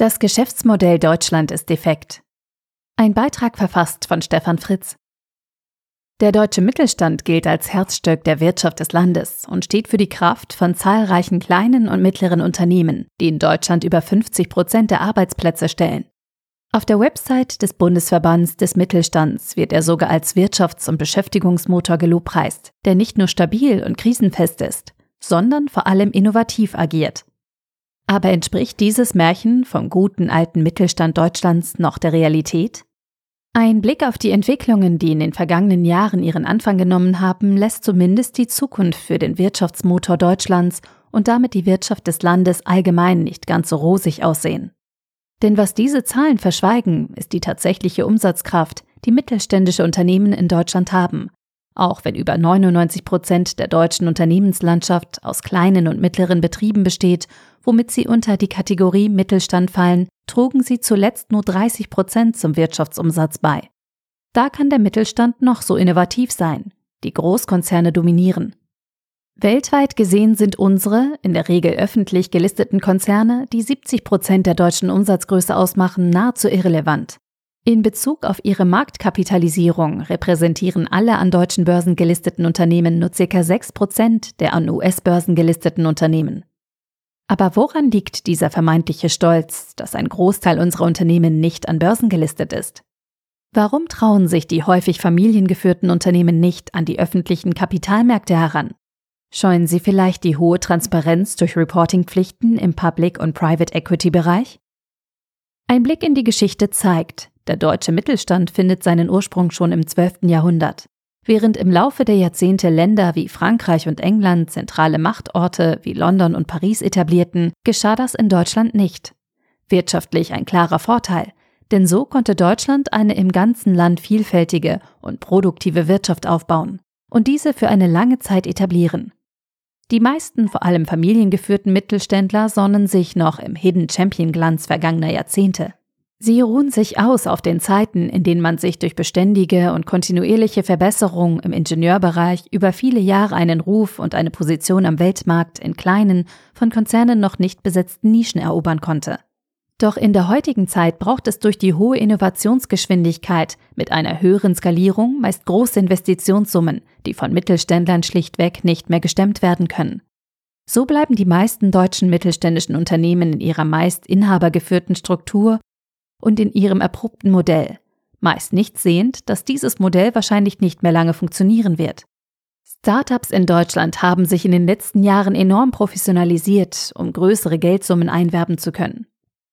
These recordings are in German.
Das Geschäftsmodell Deutschland ist defekt. Ein Beitrag verfasst von Stefan Fritz. Der deutsche Mittelstand gilt als Herzstück der Wirtschaft des Landes und steht für die Kraft von zahlreichen kleinen und mittleren Unternehmen, die in Deutschland über 50 Prozent der Arbeitsplätze stellen. Auf der Website des Bundesverbands des Mittelstands wird er sogar als Wirtschafts- und Beschäftigungsmotor gelobpreist, der nicht nur stabil und krisenfest ist, sondern vor allem innovativ agiert. Aber entspricht dieses Märchen vom guten alten Mittelstand Deutschlands noch der Realität? Ein Blick auf die Entwicklungen, die in den vergangenen Jahren ihren Anfang genommen haben, lässt zumindest die Zukunft für den Wirtschaftsmotor Deutschlands und damit die Wirtschaft des Landes allgemein nicht ganz so rosig aussehen. Denn was diese Zahlen verschweigen, ist die tatsächliche Umsatzkraft, die mittelständische Unternehmen in Deutschland haben, auch wenn über 99 Prozent der deutschen Unternehmenslandschaft aus kleinen und mittleren Betrieben besteht, womit sie unter die Kategorie Mittelstand fallen, trugen sie zuletzt nur 30 Prozent zum Wirtschaftsumsatz bei. Da kann der Mittelstand noch so innovativ sein. Die Großkonzerne dominieren. Weltweit gesehen sind unsere, in der Regel öffentlich gelisteten Konzerne, die 70 Prozent der deutschen Umsatzgröße ausmachen, nahezu irrelevant. In Bezug auf ihre Marktkapitalisierung repräsentieren alle an deutschen Börsen gelisteten Unternehmen nur ca. 6 Prozent der an US-Börsen gelisteten Unternehmen. Aber woran liegt dieser vermeintliche Stolz, dass ein Großteil unserer Unternehmen nicht an Börsen gelistet ist? Warum trauen sich die häufig familiengeführten Unternehmen nicht an die öffentlichen Kapitalmärkte heran? Scheuen sie vielleicht die hohe Transparenz durch Reportingpflichten im Public- und Private Equity-Bereich? Ein Blick in die Geschichte zeigt, der deutsche Mittelstand findet seinen Ursprung schon im 12. Jahrhundert. Während im Laufe der Jahrzehnte Länder wie Frankreich und England zentrale Machtorte wie London und Paris etablierten, geschah das in Deutschland nicht. Wirtschaftlich ein klarer Vorteil, denn so konnte Deutschland eine im ganzen Land vielfältige und produktive Wirtschaft aufbauen und diese für eine lange Zeit etablieren. Die meisten, vor allem familiengeführten Mittelständler sonnen sich noch im Hidden Champion Glanz vergangener Jahrzehnte. Sie ruhen sich aus auf den Zeiten, in denen man sich durch beständige und kontinuierliche Verbesserung im Ingenieurbereich über viele Jahre einen Ruf und eine Position am Weltmarkt in kleinen, von Konzernen noch nicht besetzten Nischen erobern konnte. Doch in der heutigen Zeit braucht es durch die hohe Innovationsgeschwindigkeit mit einer höheren Skalierung meist große Investitionssummen, die von Mittelständlern schlichtweg nicht mehr gestemmt werden können. So bleiben die meisten deutschen mittelständischen Unternehmen in ihrer meist inhabergeführten Struktur und in ihrem erprobten Modell, meist nicht sehend, dass dieses Modell wahrscheinlich nicht mehr lange funktionieren wird. Startups in Deutschland haben sich in den letzten Jahren enorm professionalisiert, um größere Geldsummen einwerben zu können.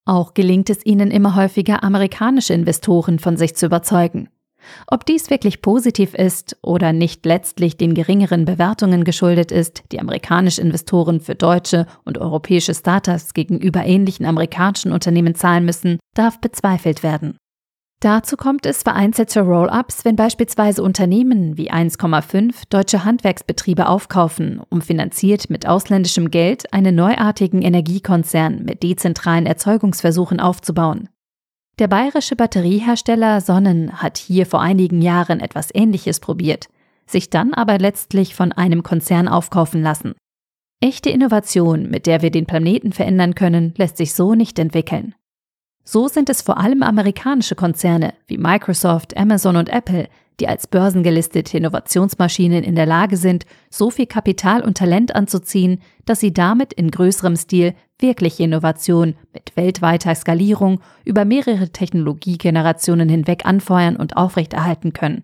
Auch gelingt es ihnen immer häufiger, amerikanische Investoren von sich zu überzeugen. Ob dies wirklich positiv ist oder nicht letztlich den geringeren Bewertungen geschuldet ist, die amerikanische Investoren für deutsche und europäische Startups gegenüber ähnlichen amerikanischen Unternehmen zahlen müssen, darf bezweifelt werden. Dazu kommt es vereinzelt zu Roll-ups, wenn beispielsweise Unternehmen wie 1,5 deutsche Handwerksbetriebe aufkaufen, um finanziert mit ausländischem Geld einen neuartigen Energiekonzern mit dezentralen Erzeugungsversuchen aufzubauen. Der bayerische Batteriehersteller Sonnen hat hier vor einigen Jahren etwas Ähnliches probiert, sich dann aber letztlich von einem Konzern aufkaufen lassen. Echte Innovation, mit der wir den Planeten verändern können, lässt sich so nicht entwickeln. So sind es vor allem amerikanische Konzerne wie Microsoft, Amazon und Apple, die als börsengelistete Innovationsmaschinen in der Lage sind, so viel Kapital und Talent anzuziehen, dass sie damit in größerem Stil wirkliche Innovation mit weltweiter Skalierung über mehrere Technologiegenerationen hinweg anfeuern und aufrechterhalten können.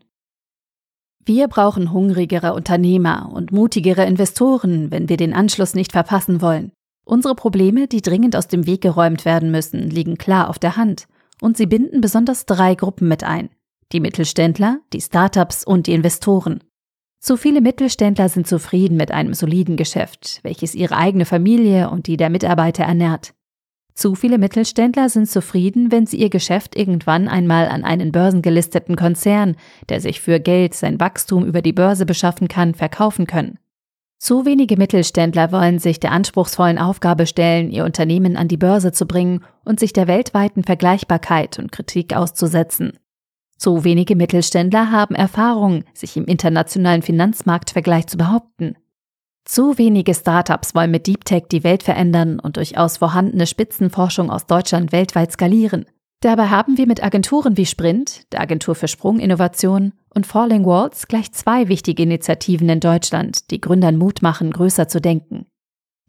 Wir brauchen hungrigere Unternehmer und mutigere Investoren, wenn wir den Anschluss nicht verpassen wollen. Unsere Probleme, die dringend aus dem Weg geräumt werden müssen, liegen klar auf der Hand und sie binden besonders drei Gruppen mit ein. Die Mittelständler, die Startups und die Investoren. Zu viele Mittelständler sind zufrieden mit einem soliden Geschäft, welches ihre eigene Familie und die der Mitarbeiter ernährt. Zu viele Mittelständler sind zufrieden, wenn sie ihr Geschäft irgendwann einmal an einen börsengelisteten Konzern, der sich für Geld sein Wachstum über die Börse beschaffen kann, verkaufen können. Zu wenige Mittelständler wollen sich der anspruchsvollen Aufgabe stellen, ihr Unternehmen an die Börse zu bringen und sich der weltweiten Vergleichbarkeit und Kritik auszusetzen. Zu wenige Mittelständler haben Erfahrung, sich im internationalen Finanzmarktvergleich zu behaupten. Zu wenige Startups wollen mit Deep Tech die Welt verändern und durchaus vorhandene Spitzenforschung aus Deutschland weltweit skalieren. Dabei haben wir mit Agenturen wie Sprint, der Agentur für Sprunginnovation und Falling Walls gleich zwei wichtige Initiativen in Deutschland, die Gründern Mut machen, größer zu denken.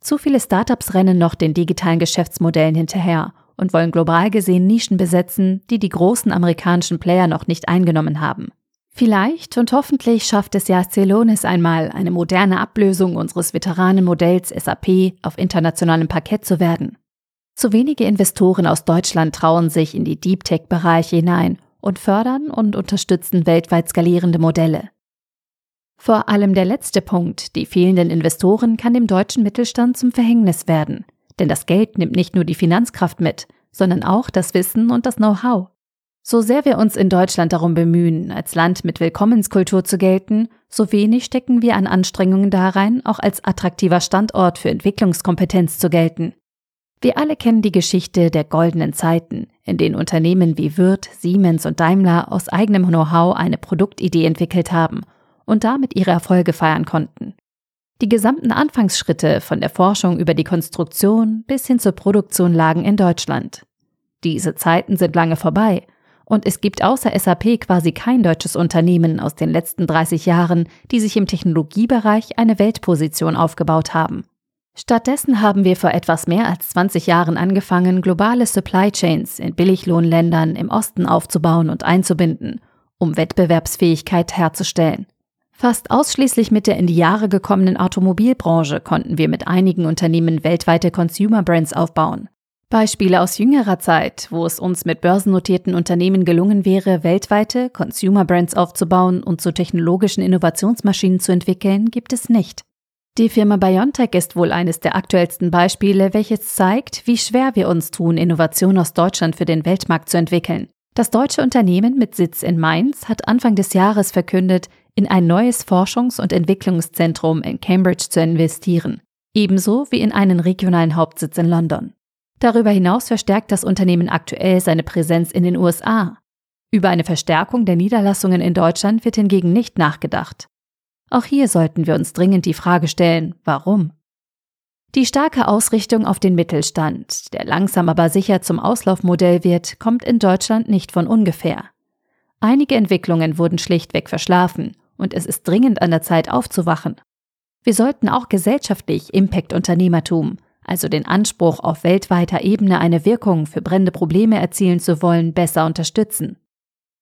Zu viele Startups rennen noch den digitalen Geschäftsmodellen hinterher und wollen global gesehen Nischen besetzen, die die großen amerikanischen Player noch nicht eingenommen haben. Vielleicht und hoffentlich schafft es ja Celonis einmal, eine moderne Ablösung unseres Veteranenmodells SAP auf internationalem Parkett zu werden. Zu wenige Investoren aus Deutschland trauen sich in die Deep Tech-Bereiche hinein und fördern und unterstützen weltweit skalierende Modelle. Vor allem der letzte Punkt, die fehlenden Investoren, kann dem deutschen Mittelstand zum Verhängnis werden. Denn das Geld nimmt nicht nur die Finanzkraft mit, sondern auch das Wissen und das Know-how. So sehr wir uns in Deutschland darum bemühen, als Land mit Willkommenskultur zu gelten, so wenig stecken wir an Anstrengungen darein, auch als attraktiver Standort für Entwicklungskompetenz zu gelten. Wir alle kennen die Geschichte der goldenen Zeiten, in denen Unternehmen wie Wirth, Siemens und Daimler aus eigenem Know-how eine Produktidee entwickelt haben und damit ihre Erfolge feiern konnten. Die gesamten Anfangsschritte von der Forschung über die Konstruktion bis hin zur Produktion lagen in Deutschland. Diese Zeiten sind lange vorbei und es gibt außer SAP quasi kein deutsches Unternehmen aus den letzten 30 Jahren, die sich im Technologiebereich eine Weltposition aufgebaut haben. Stattdessen haben wir vor etwas mehr als 20 Jahren angefangen, globale Supply Chains in Billiglohnländern im Osten aufzubauen und einzubinden, um Wettbewerbsfähigkeit herzustellen. Fast ausschließlich mit der in die Jahre gekommenen Automobilbranche konnten wir mit einigen Unternehmen weltweite Consumer Brands aufbauen. Beispiele aus jüngerer Zeit, wo es uns mit börsennotierten Unternehmen gelungen wäre, weltweite Consumer Brands aufzubauen und zu technologischen Innovationsmaschinen zu entwickeln, gibt es nicht. Die Firma BioNTech ist wohl eines der aktuellsten Beispiele, welches zeigt, wie schwer wir uns tun, Innovation aus Deutschland für den Weltmarkt zu entwickeln. Das deutsche Unternehmen mit Sitz in Mainz hat Anfang des Jahres verkündet, in ein neues Forschungs- und Entwicklungszentrum in Cambridge zu investieren, ebenso wie in einen regionalen Hauptsitz in London. Darüber hinaus verstärkt das Unternehmen aktuell seine Präsenz in den USA. Über eine Verstärkung der Niederlassungen in Deutschland wird hingegen nicht nachgedacht. Auch hier sollten wir uns dringend die Frage stellen, warum? Die starke Ausrichtung auf den Mittelstand, der langsam aber sicher zum Auslaufmodell wird, kommt in Deutschland nicht von ungefähr. Einige Entwicklungen wurden schlichtweg verschlafen und es ist dringend an der Zeit aufzuwachen. Wir sollten auch gesellschaftlich Impact-Unternehmertum, also den Anspruch, auf weltweiter Ebene eine Wirkung für brennende Probleme erzielen zu wollen, besser unterstützen.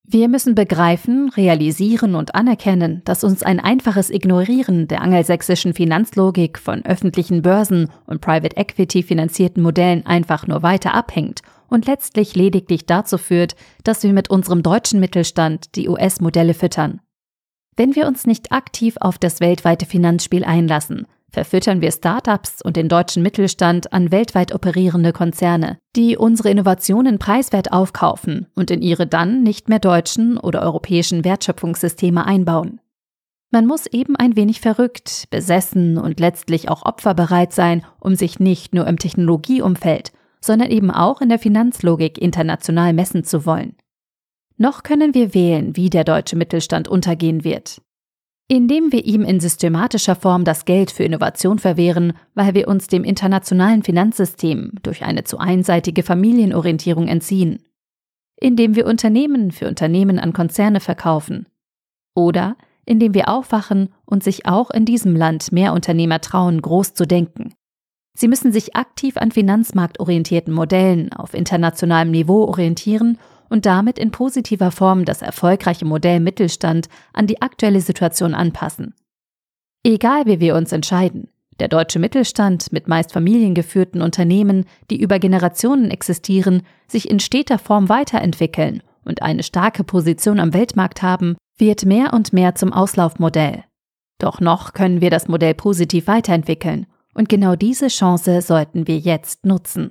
Wir müssen begreifen, realisieren und anerkennen, dass uns ein einfaches Ignorieren der angelsächsischen Finanzlogik von öffentlichen Börsen und Private Equity finanzierten Modellen einfach nur weiter abhängt und letztlich lediglich dazu führt, dass wir mit unserem deutschen Mittelstand die US-Modelle füttern. Wenn wir uns nicht aktiv auf das weltweite Finanzspiel einlassen, verfüttern wir Startups und den deutschen Mittelstand an weltweit operierende Konzerne, die unsere Innovationen preiswert aufkaufen und in ihre dann nicht mehr deutschen oder europäischen Wertschöpfungssysteme einbauen. Man muss eben ein wenig verrückt, besessen und letztlich auch opferbereit sein, um sich nicht nur im Technologieumfeld, sondern eben auch in der Finanzlogik international messen zu wollen. Noch können wir wählen, wie der deutsche Mittelstand untergehen wird. Indem wir ihm in systematischer Form das Geld für Innovation verwehren, weil wir uns dem internationalen Finanzsystem durch eine zu einseitige Familienorientierung entziehen, indem wir Unternehmen für Unternehmen an Konzerne verkaufen. Oder indem wir aufwachen und sich auch in diesem Land mehr Unternehmer trauen, groß zu denken. Sie müssen sich aktiv an finanzmarktorientierten Modellen auf internationalem Niveau orientieren und damit in positiver Form das erfolgreiche Modell Mittelstand an die aktuelle Situation anpassen. Egal wie wir uns entscheiden, der deutsche Mittelstand mit meist familiengeführten Unternehmen, die über Generationen existieren, sich in steter Form weiterentwickeln und eine starke Position am Weltmarkt haben, wird mehr und mehr zum Auslaufmodell. Doch noch können wir das Modell positiv weiterentwickeln, und genau diese Chance sollten wir jetzt nutzen.